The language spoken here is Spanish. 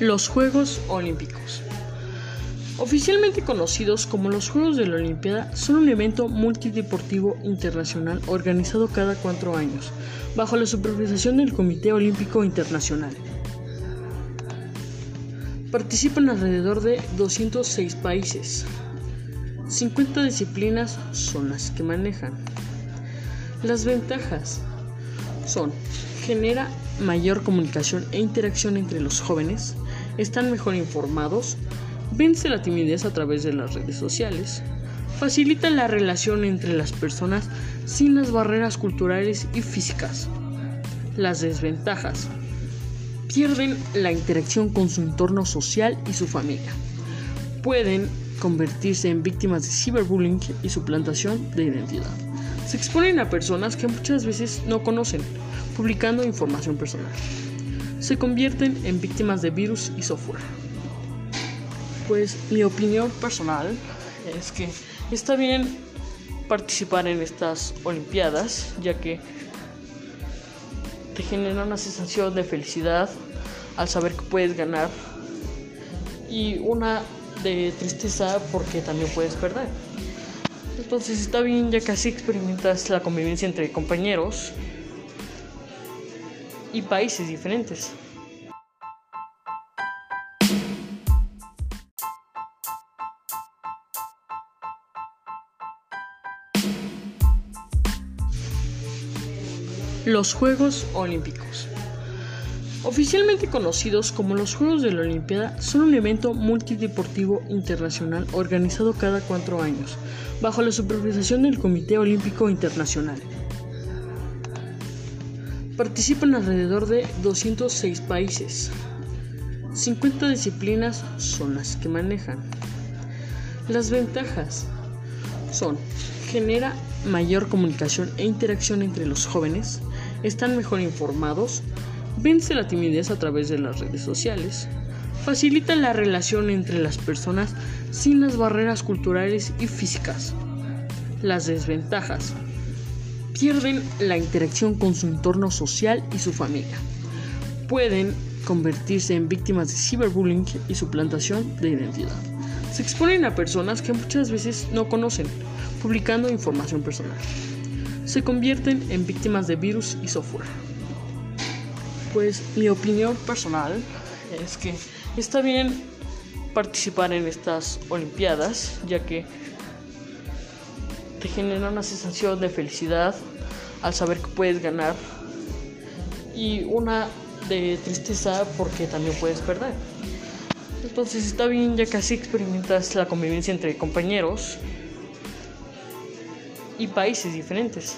Los Juegos Olímpicos. Oficialmente conocidos como los Juegos de la Olimpiada, son un evento multideportivo internacional organizado cada cuatro años, bajo la supervisación del Comité Olímpico Internacional. Participan alrededor de 206 países. 50 disciplinas son las que manejan. Las ventajas son genera mayor comunicación e interacción entre los jóvenes, están mejor informados, vence la timidez a través de las redes sociales, facilita la relación entre las personas sin las barreras culturales y físicas. Las desventajas. Pierden la interacción con su entorno social y su familia. Pueden convertirse en víctimas de ciberbullying y suplantación de identidad. Se exponen a personas que muchas veces no conocen, publicando información personal. Se convierten en víctimas de virus y software. Pues mi opinión personal es que está bien participar en estas Olimpiadas, ya que te genera una sensación de felicidad al saber que puedes ganar y una de tristeza porque también puedes perder. Entonces está bien ya que así experimentas la convivencia entre compañeros y países diferentes. Los Juegos Olímpicos. Oficialmente conocidos como los Juegos de la Olimpiada, son un evento multideportivo internacional organizado cada cuatro años, bajo la supervisación del Comité Olímpico Internacional. Participan alrededor de 206 países. 50 disciplinas son las que manejan. Las ventajas son genera mayor comunicación e interacción entre los jóvenes, están mejor informados, vence la timidez a través de las redes sociales, facilita la relación entre las personas sin las barreras culturales y físicas. Las desventajas pierden la interacción con su entorno social y su familia. Pueden convertirse en víctimas de ciberbullying y suplantación de identidad. Se exponen a personas que muchas veces no conocen, publicando información personal. Se convierten en víctimas de virus y software. Pues mi opinión personal es que está bien participar en estas Olimpiadas, ya que te genera una sensación de felicidad al saber que puedes ganar y una de tristeza porque también puedes perder. Entonces está bien ya que así experimentas la convivencia entre compañeros y países diferentes.